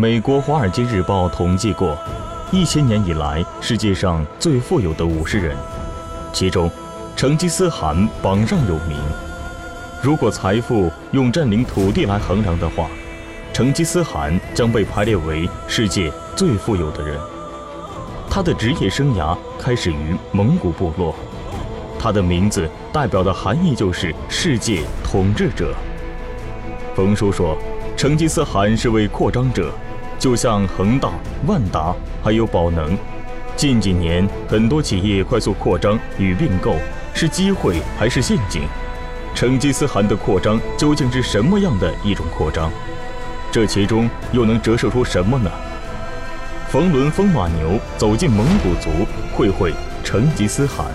美国《华尔街日报》统计过，一千年以来世界上最富有的五十人，其中，成吉思汗榜上有名。如果财富用占领土地来衡量的话，成吉思汗将被排列为世界最富有的人。他的职业生涯开始于蒙古部落，他的名字代表的含义就是世界统治者。冯叔说，成吉思汗是位扩张者。就像恒大、万达还有宝能，近几年很多企业快速扩张与并购是机会还是陷阱？成吉思汗的扩张究竟是什么样的一种扩张？这其中又能折射出什么呢？冯仑风马牛走进蒙古族，会会成吉思汗。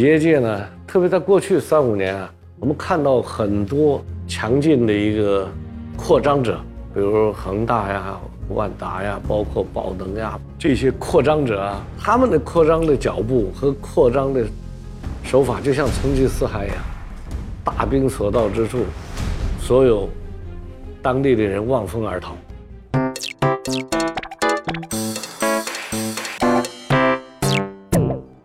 企业界呢，特别在过去三五年啊，我们看到很多强劲的一个扩张者，比如恒大呀、万达呀，包括宝能呀，这些扩张者啊，他们的扩张的脚步和扩张的手法，就像成吉思汗一样，大兵所到之处，所有当地的人望风而逃。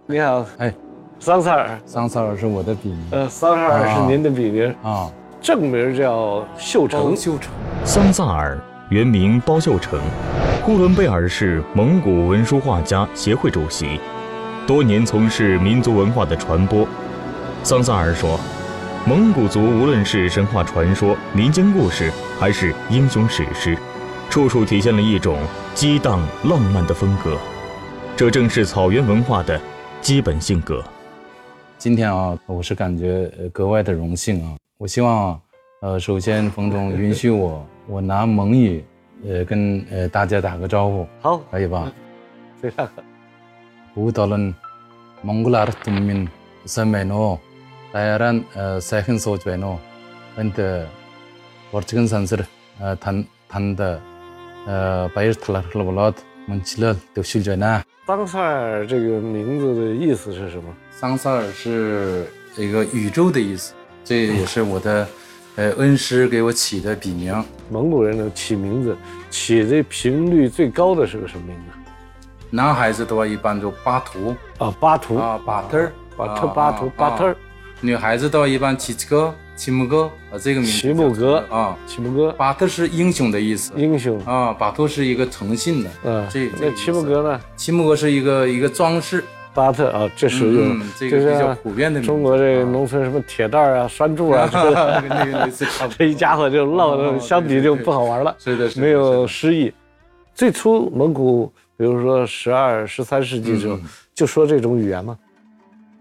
你好，哎。桑萨尔，桑萨尔是我的笔名。呃，桑萨尔是您的笔名啊，正名叫秀成。秀成，桑萨尔原名包秀成，呼伦贝尔市蒙古文书画家协会主席，多年从事民族文化的传播。桑萨尔说，蒙古族无论是神话传说、民间故事，还是英雄史诗，处处体现了一种激荡浪漫的风格，这正是草原文化的基本性格。今天啊，我是感觉格外的荣幸啊！我希望，啊呃，首先冯总允许我，我拿蒙语，呃，跟呃大家打个招呼，好，可以吧？非常好。乌达伦，蒙古拉的东民，三美诺，大家让呃塞很少觉诺，很的，我这个山是呃谈谈的，呃，白日特拉特拉布拉的，蒙起了都修觉呢。桑塞尔这个名字的意思是什么？桑塞尔是一个宇宙的意思，这也是我的，呃，恩师给我起的笔名。蒙古人呢起名字起的频率最高的是个什么名字？男孩子的话一般就巴图啊，巴图啊，巴特儿，巴特巴图巴特儿。女孩子的话一般起这个。齐木哥啊，这个名字。齐木哥啊，齐木哥。巴特是英雄的意思。英雄啊，巴特是一个诚信的。嗯，这那齐木哥呢？齐木哥是一个一个装饰。巴特啊，这是用这个比较普遍的。中国这农村什么铁蛋啊、栓柱啊，这一家伙就唠的，相比就不好玩了。是的，没有诗意。最初蒙古，比如说十二、十三世纪时候，就说这种语言吗？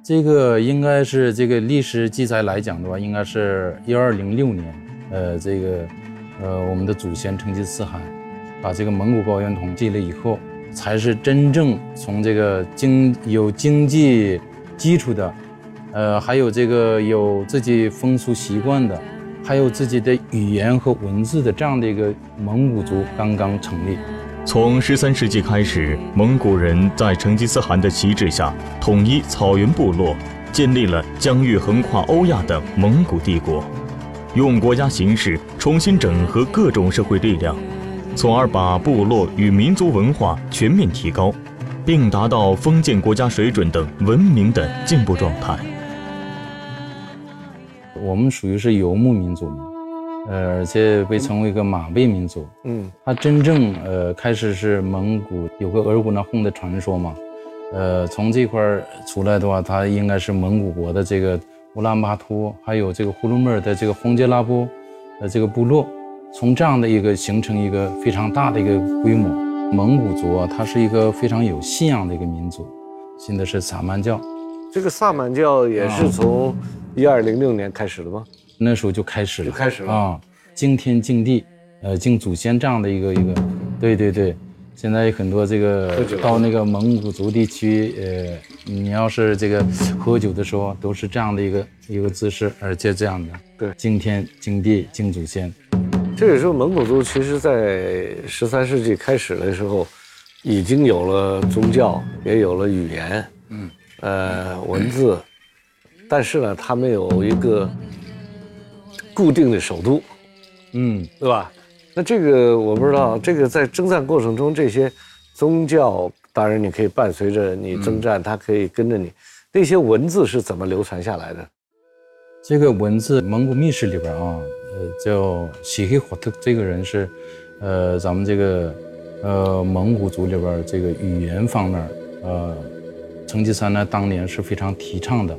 这个应该是这个历史记载来讲的话，应该是一二零六年，呃，这个，呃，我们的祖先成吉思汗把这个蒙古高原统计了以后，才是真正从这个经有经济基础的，呃，还有这个有自己风俗习惯的，还有自己的语言和文字的这样的一个蒙古族刚刚成立。从十三世纪开始，蒙古人在成吉思汗的旗帜下统一草原部落，建立了疆域横跨欧亚的蒙古帝国，用国家形式重新整合各种社会力量，从而把部落与民族文化全面提高，并达到封建国家水准等文明的进步状态。我们属于是游牧民族嘛。呃，而且被称为一个马背民族。嗯，它真正呃开始是蒙古有个额尔古纳洪的传说嘛。呃，从这块出来的话，它应该是蒙古国的这个乌兰巴托，还有这个呼伦贝尔的这个红杰拉布，呃，这个部落，从这样的一个形成一个非常大的一个规模。蒙古族啊，它是一个非常有信仰的一个民族，信的是萨满教。这个萨满教也是从一二零六年开始的吗？那时候就开始了，就开始了。啊，敬天敬地，呃，敬祖先这样的一个一个，对对对，现在有很多这个到那个蒙古族地区，呃，你要是这个喝酒的时候都是这样的一个一个姿势，而且这样的，对，敬天敬地敬祖先。这个时候蒙古族其实在十三世纪开始的时候，已经有了宗教，也有了语言，嗯，呃，文字，但是呢，他们有一个固定的首都，嗯，对吧？那这个我不知道，这个在征战过程中，这些宗教当然你可以伴随着你征战，它可以跟着你，那些文字是怎么流传下来的？这个文字，蒙古秘史里边啊，呃，叫西黑火特这个人是，呃，咱们这个，呃，蒙古族里边这个语言方面，呃，成吉思汗呢当年是非常提倡的，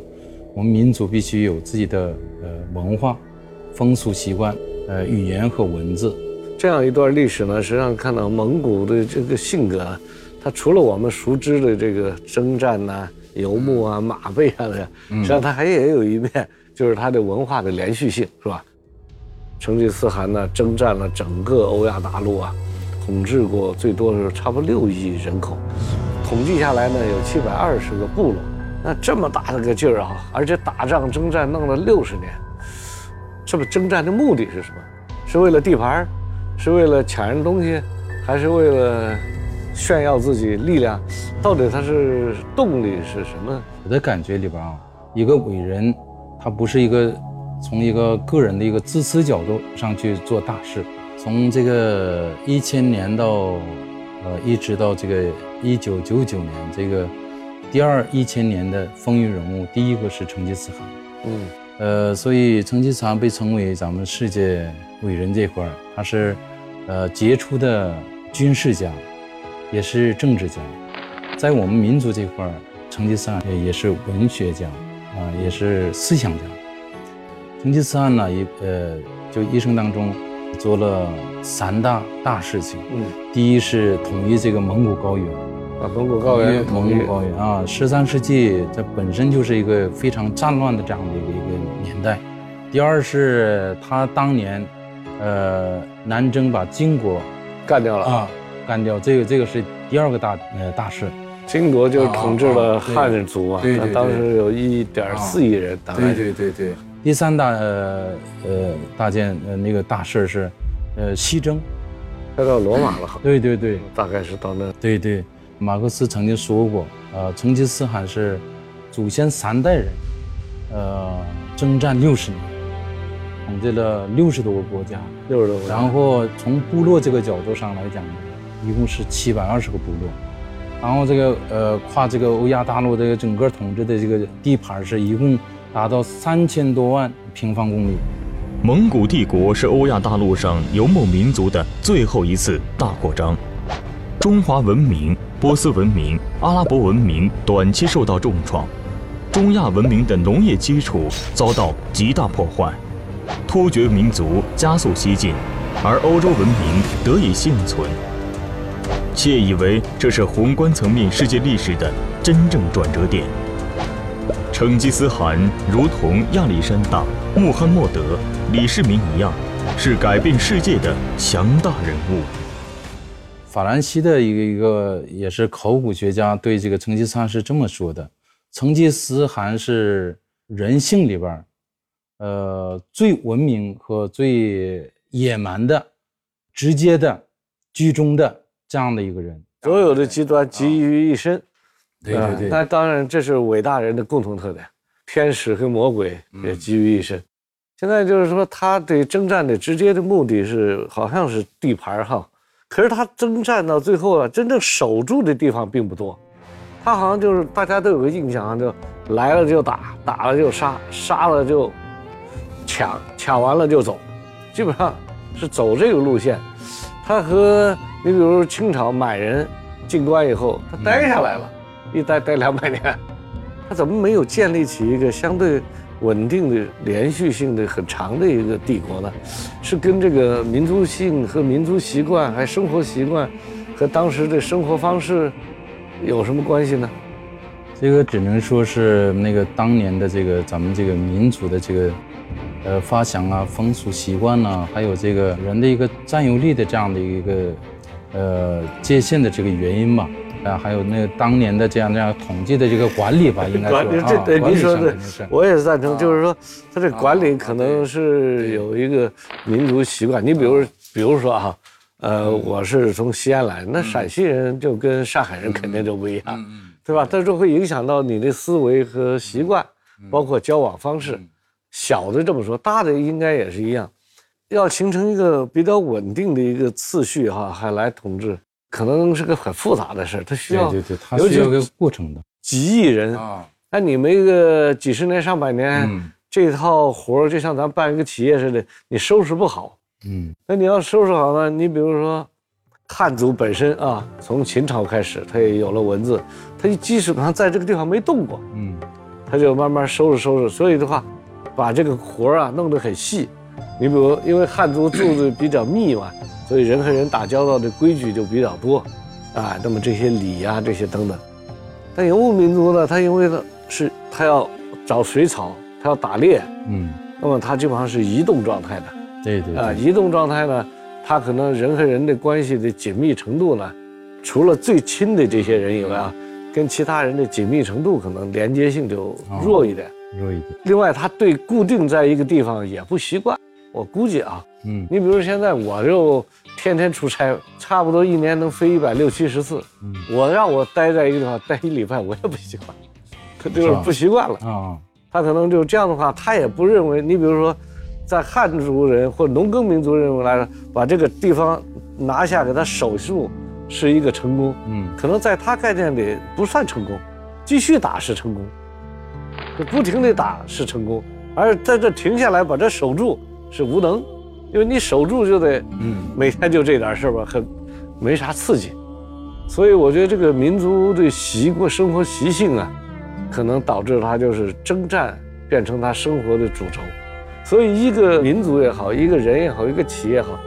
我们民族必须有自己的呃文化、风俗习惯、呃语言和文字。这样一段历史呢，实际上看到蒙古的这个性格，它除了我们熟知的这个征战呐、游牧啊、马背啊的，实际上它还也有一面。就是它的文化的连续性，是吧？成吉思汗呢，征战了整个欧亚大陆啊，统治过最多的时候差不多六亿人口，统计下来呢有七百二十个部落，那这么大的个劲儿啊，而且打仗征战弄了六十年，这么征战的目的是什么？是为了地盘，是为了抢人东西，还是为了炫耀自己力量？到底他是动力是什么？我的感觉里边啊，一个伟人。他不是一个从一个个人的一个自私角度上去做大事。从这个一千年到呃一直到这个一九九九年，这个第二一千年的风云人物，第一个是成吉思汗。嗯，呃，所以成吉思汗被称为咱们世界伟人这块儿，他是呃杰出的军事家，也是政治家。在我们民族这块儿，成吉思汗也是文学家。啊，也是思想家。成吉思汗呢，一呃，就一生当中做了三大大事情。嗯，第一是统一这个蒙古高原，啊，蒙古高原，蒙古高原啊，十三世纪这本身就是一个非常战乱的这样的一个一个年代。第二是他当年，呃，南征把金国干掉了啊，干掉这个这个是第二个大呃大事。金国就是统治了汉族啊，对对当时有一点四亿人。对对对对。第三大呃呃大件呃那个大事是，呃西征，快到罗马了。对对对，大概是到那。对对，马克思曾经说过，呃，成吉思汗是祖先三代人，呃，征战六十年，统治了六十多个国家，六十多个。然后从部落这个角度上来讲，一共是七百二十个部落。然后这个呃，跨这个欧亚大陆这个整个统治的这个地盘是一共达到三千多万平方公里。蒙古帝国是欧亚大陆上游牧民族的最后一次大扩张，中华文明、波斯文明、阿拉伯文明短期受到重创，中亚文明的农业基础遭到极大破坏，突厥民族加速西进，而欧洲文明得以幸存。窃以为这是宏观层面世界历史的真正转折点。成吉思汗如同亚历山大、穆罕默德、李世民一样，是改变世界的强大人物。法兰西的一个一个也是考古学家对这个成吉思汗是这么说的：成吉思汗是人性里边呃，最文明和最野蛮的、直接的、居中的。这样的一个人，所有的极端集于一身，对对对。那当然，这是伟大人的共同特点。天使和魔鬼也集于一身。现在就是说，他对征战的直接的目的是，好像是地盘哈。可是他征战到最后啊，真正守住的地方并不多。他好像就是大家都有个印象，就来了就打，打了就杀，杀了就抢，抢完了就走，基本上是走这个路线。他和你比如清朝满人进关以后，他待下来了，一待待两百年，他怎么没有建立起一个相对稳定的、连续性的很长的一个帝国呢？是跟这个民族性和民族习惯，还生活习惯和当时的生活方式有什么关系呢？这个只能说是那个当年的这个咱们这个民族的这个。呃，发祥啊，风俗习惯呐，还有这个人的一个占有力的这样的一个，呃界限的这个原因吧。啊，还有那个当年的这样这样统计的这个管理吧，应该说这对您说的，我也是赞成。就是说，他这管理可能是有一个民族习惯。你比如，比如说哈，呃，我是从西安来，那陕西人就跟上海人肯定就不一样，对吧？但是会影响到你的思维和习惯，包括交往方式。小的这么说，大的应该也是一样，要形成一个比较稳定的一个次序哈，还来统治。可能是个很复杂的事它需要对对，它需要个过程的。几亿人啊，那你们一个几十年上百年，这套活儿就像咱办一个企业似的，你收拾不好，嗯，那你要收拾好呢？你比如说，汉族本身啊，从秦朝开始，它也有了文字，他基本上在这个地方没动过，嗯，它就慢慢收拾收拾，所以的话，把这个活儿啊弄得很细。你比如，因为汉族住的比较密嘛。所以人和人打交道的规矩就比较多，啊，那么这些礼呀，这些等等。但游牧民族呢，他因为呢是他要找水草，他要打猎，嗯，那么他基本上是移动状态的，对对啊，移动状态呢，他可能人和人的关系的紧密程度呢，除了最亲的这些人以外啊，跟其他人的紧密程度可能连接性就弱一点，弱一点。另外，他对固定在一个地方也不习惯。我估计啊，嗯，你比如现在我就天天出差，差不多一年能飞一百六七十次。嗯，我让我待在一个地方待一礼拜，我也不习惯，他 就是不习惯了啊。他可能就这样的话，他也不认为你比如说，在汉族人或农耕民族认为来说，把这个地方拿下给他守住是一个成功。嗯，可能在他概念里不算成功，继续打是成功，就不停地打是成功，而在这停下来把这守住。是无能，因为你守住就得，嗯，每天就这点事儿吧，很没啥刺激，所以我觉得这个民族的习惯、生活习性啊，可能导致他就是征战变成他生活的主轴。所以一个民族也好，一个人也好，一个企业也好，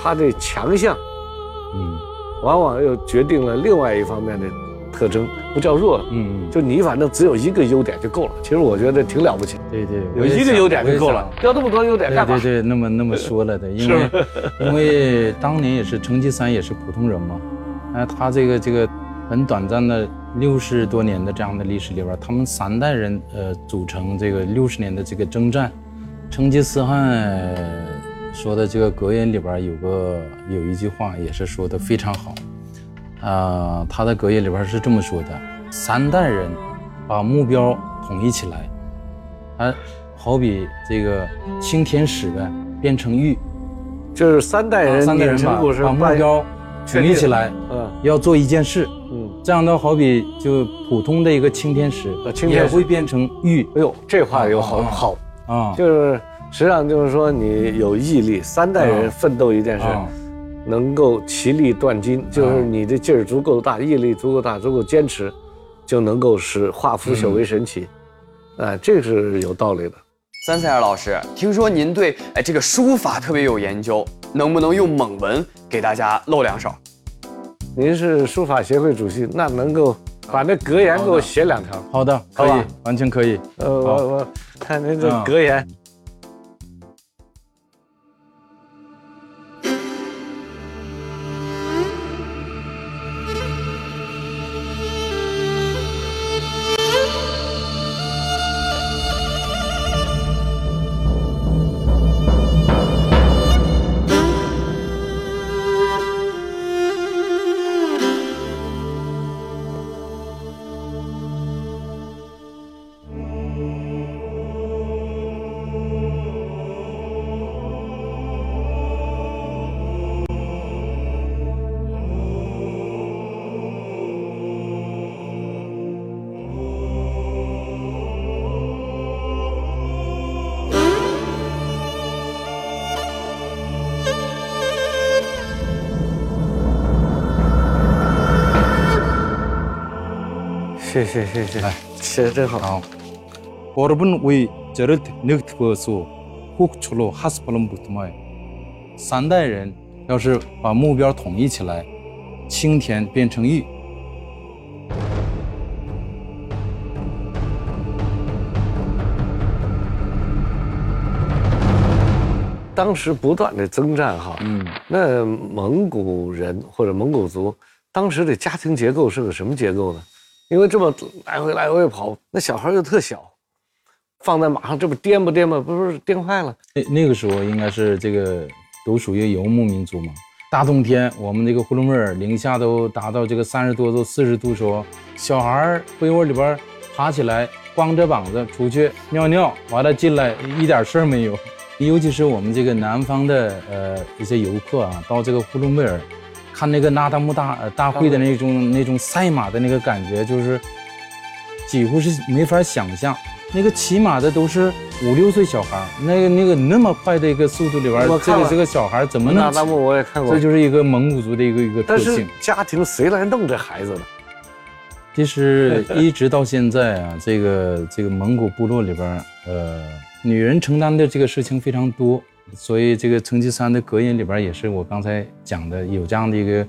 它的强项，嗯，往往又决定了另外一方面的。特征不叫弱，嗯，就你反正只有一个优点就够了。其实我觉得挺了不起，对对，有一个优点就够了，要那么多优点干嘛？对对，那么那么说了的，因为因为当年也是成吉思汗也是普通人嘛，那，他这个这个很短暂的六十多年的这样的历史里边，他们三代人呃组成这个六十年的这个征战，成吉思汗说的这个格言里边有个有一句话也是说的非常好。啊，他的格言里边是这么说的：三代人把目标统一起来，啊，好比这个青天使呗，变成玉，就是三代人三代人把把目标统一起来，嗯，要做一件事，嗯，这样的好比就普通的一个青天使，也会变成玉。哎呦，这话有好好啊，就是实际上就是说你有毅力，三代人奋斗一件事。能够其利断金，就是你的劲儿足够大，毅力足够大，足够坚持，就能够使化腐朽为神奇，哎，这是有道理的。三彩儿老师，听说您对哎这个书法特别有研究，能不能用蒙文给大家露两手？您是书法协会主席，那能够把那格言给我写两条？好的，可以，完全可以。呃，我我看那这格言。谢谢谢谢，写的真好。여러분왜저렇게늙어서국초로하스팔은붙으면三代人要是把目标统一起来，青田变成玉。 当时不断的征战哈，嗯，那蒙古人或者蒙古族当时的家庭结构是个什么结构呢？ 因为这么来回来回跑，那小孩又特小，放在马上这不颠吧颠吧，不是颠坏了？那那个时候应该是这个都属于游牧民族嘛。大冬天，我们这个呼伦贝尔零下都达到这个三十多度、四十度时候，小孩被窝里边爬起来，光着膀子出去尿尿，完了进来一点事儿没有。尤其是我们这个南方的呃一些游客啊，到这个呼伦贝尔，看那个那达慕大大会的那种那种赛马的那个感觉，就是几乎是没法想象。那个骑马的都是五六岁小孩，那个那个那么快的一个速度里边，这个这个小孩怎么能？那达慕我也看过，这就是一个蒙古族的一个一个特性。家庭谁来弄这孩子呢？其实一直到现在啊，这个这个蒙古部落里边，呃。女人承担的这个事情非常多，所以这个成吉思汗的格言里边也是我刚才讲的，有这样的一个，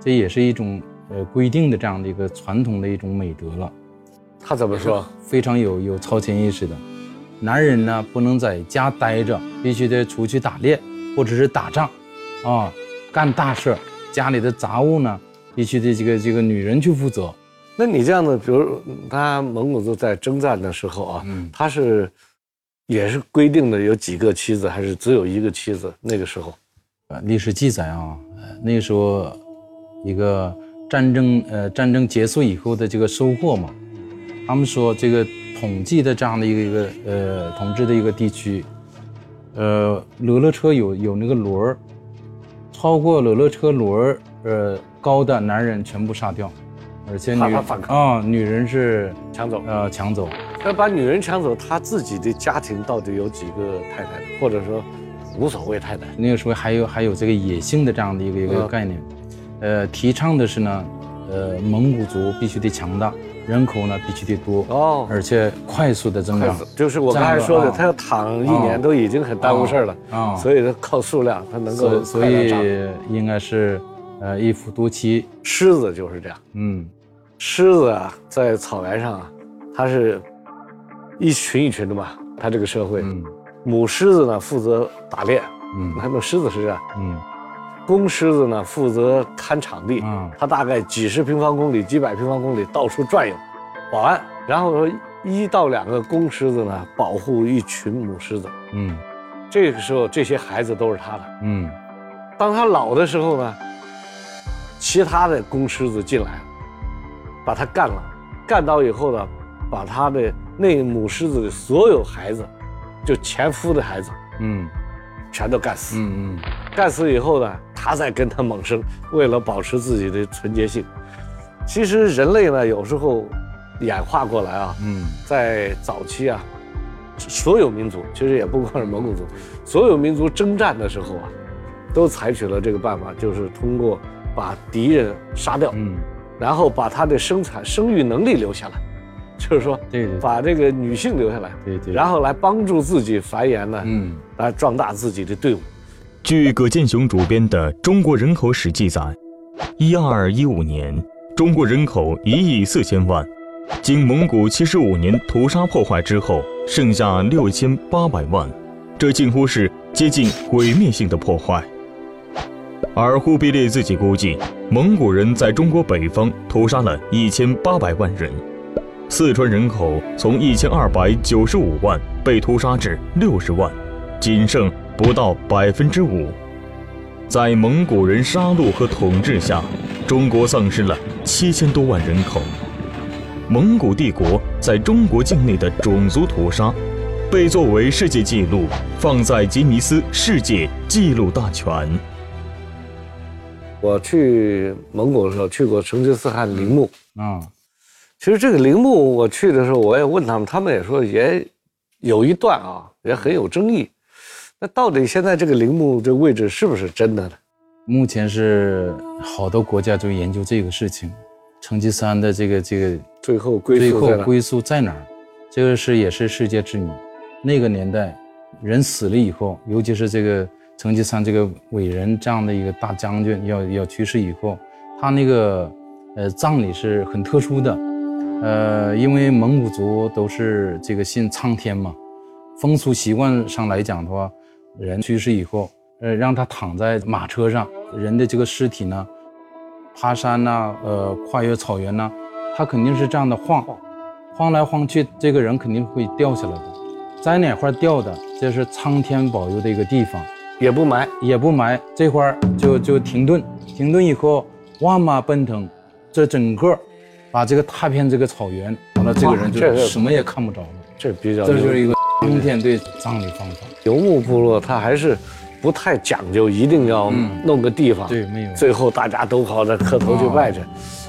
这也是一种呃规定的这样的一个传统的一种美德了。他怎么说？非常有有超前意识的，男人呢不能在家待着，必须得出去打猎或者是打仗，啊，干大事，家里的杂物呢必须得这个这个女人去负责。那你这样的，比如他蒙古族在征战的时候啊，他是。也是规定的有几个妻子，还是只有一个妻子？那个时候，呃，历史记载啊，那个时候，一个战争，呃，战争结束以后的这个收获嘛，他们说这个统计的这样的一个一个呃统治的一个地区，呃，勒勒车有有那个轮儿，超过勒勒车轮儿呃高的男人全部杀掉，而且女啊女人是抢走，呃抢走。要把女人抢走，他自己的家庭到底有几个太太？或者说，无所谓太太？那个时候还有还有这个野性的这样的一个一个概念，呃，提倡的是呢，呃，蒙古族必须得强大，人口呢必须得多哦，而且快速的增长。就是我刚才说的，他要躺一年都已经很耽误事儿了啊，所以他靠数量，他能够所以应该是，呃，一夫多妻。狮子就是这样，嗯，狮子啊，在草原上啊，它是。一群一群的嘛，他这个社会，母狮子呢负责打猎，嗯，他们狮子是这样，嗯，公狮子呢负责看场地，嗯，他大概几十平方公里、几百平方公里到处转悠，保安，然后说一到两个公狮子呢保护一群母狮子，嗯，这个时候这些孩子都是他的，嗯，当他老的时候呢，其他的公狮子进来，把他干了，干倒以后呢，把他的。那母狮子的所有孩子，就前夫的孩子，嗯，全都干死。嗯嗯，干死以后呢，他再跟他猛生，为了保持自己的纯洁性。其实人类呢，有时候演化过来啊，嗯，在早期啊，所有民族其实也不光是蒙古族，所有民族征战的时候啊，都采取了这个办法，就是通过把敌人杀掉，嗯，然后把他的生产生育能力留下来。就是说，对，把这个女性留下来，对对，然后来帮助自己繁衍呢，嗯，来壮大自己的队伍。据葛剑雄主编的《中国人口史》记载，一二一五年，中国人口一亿四千万，经蒙古七十五年屠杀破坏之后，剩下六千八百万，这近乎是接近毁灭性的破坏。而忽必烈自己估计，蒙古人在中国北方屠杀了一千八百万人。四川人口从一千二百九十五万被屠杀至六十万，仅剩不到百分之五。在蒙古人杀戮和统治下，中国丧失了七千多万人口。蒙古帝国在中国境内的种族屠杀，被作为世界纪录放在吉尼斯世界纪录大全。我去蒙古的时候，去过成吉思汗陵墓啊。其实这个陵墓我去的时候，我也问他们，他们也说也有一段啊，也很有争议。那到底现在这个陵墓这位置是不是真的呢？目前是好多国家就研究这个事情，成吉思汗的这个这个最后归最后归宿在哪儿？这个是也是世界之谜。那个年代人死了以后，尤其是这个成吉思汗这个伟人这样的一个大将军要要去世以后，他那个呃葬礼是很特殊的。呃，因为蒙古族都是这个信苍天嘛，风俗习惯上来讲的话，人去世以后，呃，让他躺在马车上，人的这个尸体呢，爬山呐，呃，跨越草原呐，他肯定是这样的晃，晃来晃去，这个人肯定会掉下来的，在哪块掉的，这是苍天保佑的一个地方，也不埋，也不埋，这块就就停顿，停顿以后，万马奔腾，这整个把这个踏遍这个草原，完了这个人就什么也看不着了，这比较，这就是一个通天对葬礼方法。游牧部落他还是不太讲究，一定要弄个地方，对，没有，最后大家都跑着磕头去拜去。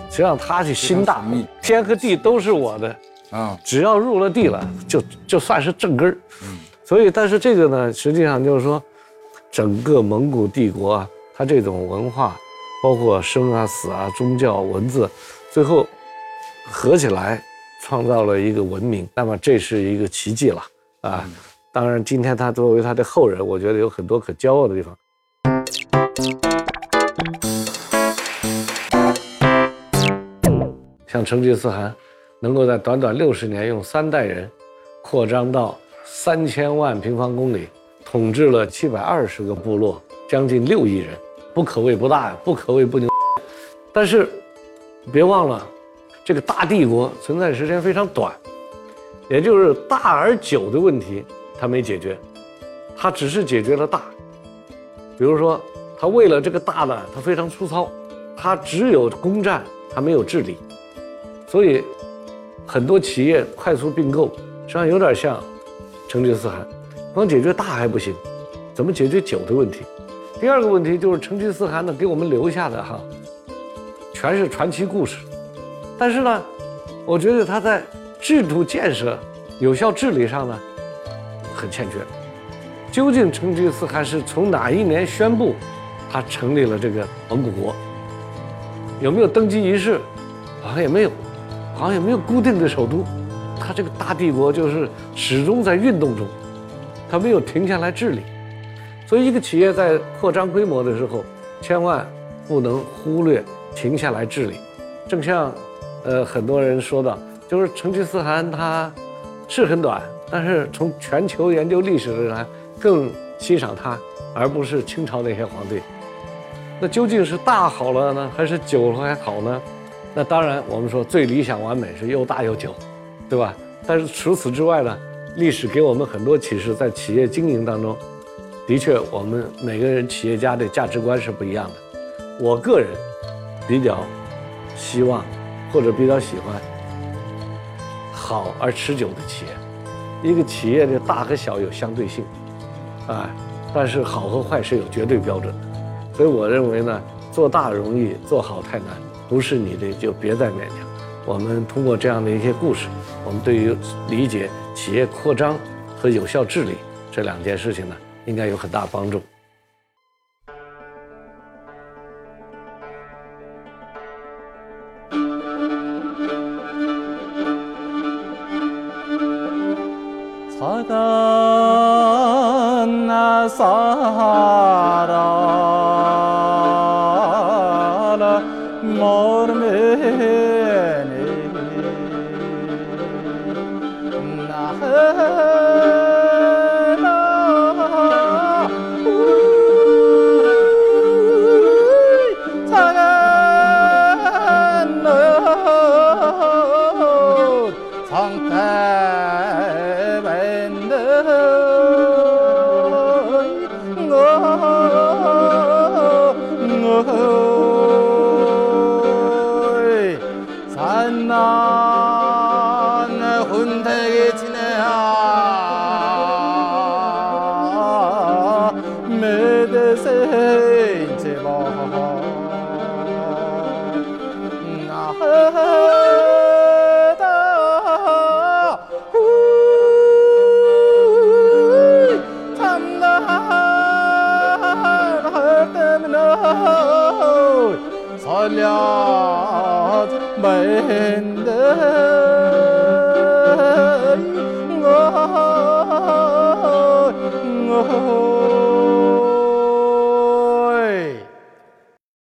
实际上他是心大，天和地都是我的啊，只要入了地了，就就算是正根儿。嗯，所以但是这个呢，实际上就是说，整个蒙古帝国啊，它这种文化，包括生啊死啊、宗教、文字，最后合起来创造了一个文明。那么这是一个奇迹了啊！当然，今天他作为他的后人，我觉得有很多可骄傲的地方。像成吉思汗，能够在短短六十年用三代人，扩张到三千万平方公里，统治了七百二十个部落，将近六亿人，不可谓不大呀，不可谓不牛。但是，别忘了，这个大帝国存在时间非常短，也就是大而久的问题，他没解决，他只是解决了大。比如说，他为了这个大呢，他非常粗糙，他只有攻占，他没有治理。所以，很多企业快速并购，实际上有点像成吉思汗，光解决大还不行，怎么解决久的问题？第二个问题就是成吉思汗呢给我们留下的哈，全是传奇故事，但是呢，我觉得他在制度建设、有效治理上呢，很欠缺。究竟成吉思汗是从哪一年宣布他成立了这个蒙古国？有没有登基仪式？好像也没有。好像也没有固定的首都，他这个大帝国就是始终在运动中，他没有停下来治理，所以一个企业在扩张规模的时候，千万不能忽略停下来治理。正像，呃，很多人说的，就是成吉思汗他是很短，但是从全球研究历史的人更欣赏他，而不是清朝那些皇帝。那究竟是大好了呢，还是久了还好呢？那当然，我们说最理想完美是又大又久，对吧？但是除此之外呢，历史给我们很多启示，在企业经营当中，的确，我们每个人企业家的价值观是不一样的。我个人比较希望，或者比较喜欢好而持久的企业。一个企业的大和小有相对性，啊，但是好和坏是有绝对标准的。所以我认为呢，做大容易，做好太难。不是你的就别再勉强。我们通过这样的一些故事，我们对于理解企业扩张和有效治理这两件事情呢，应该有很大帮助。了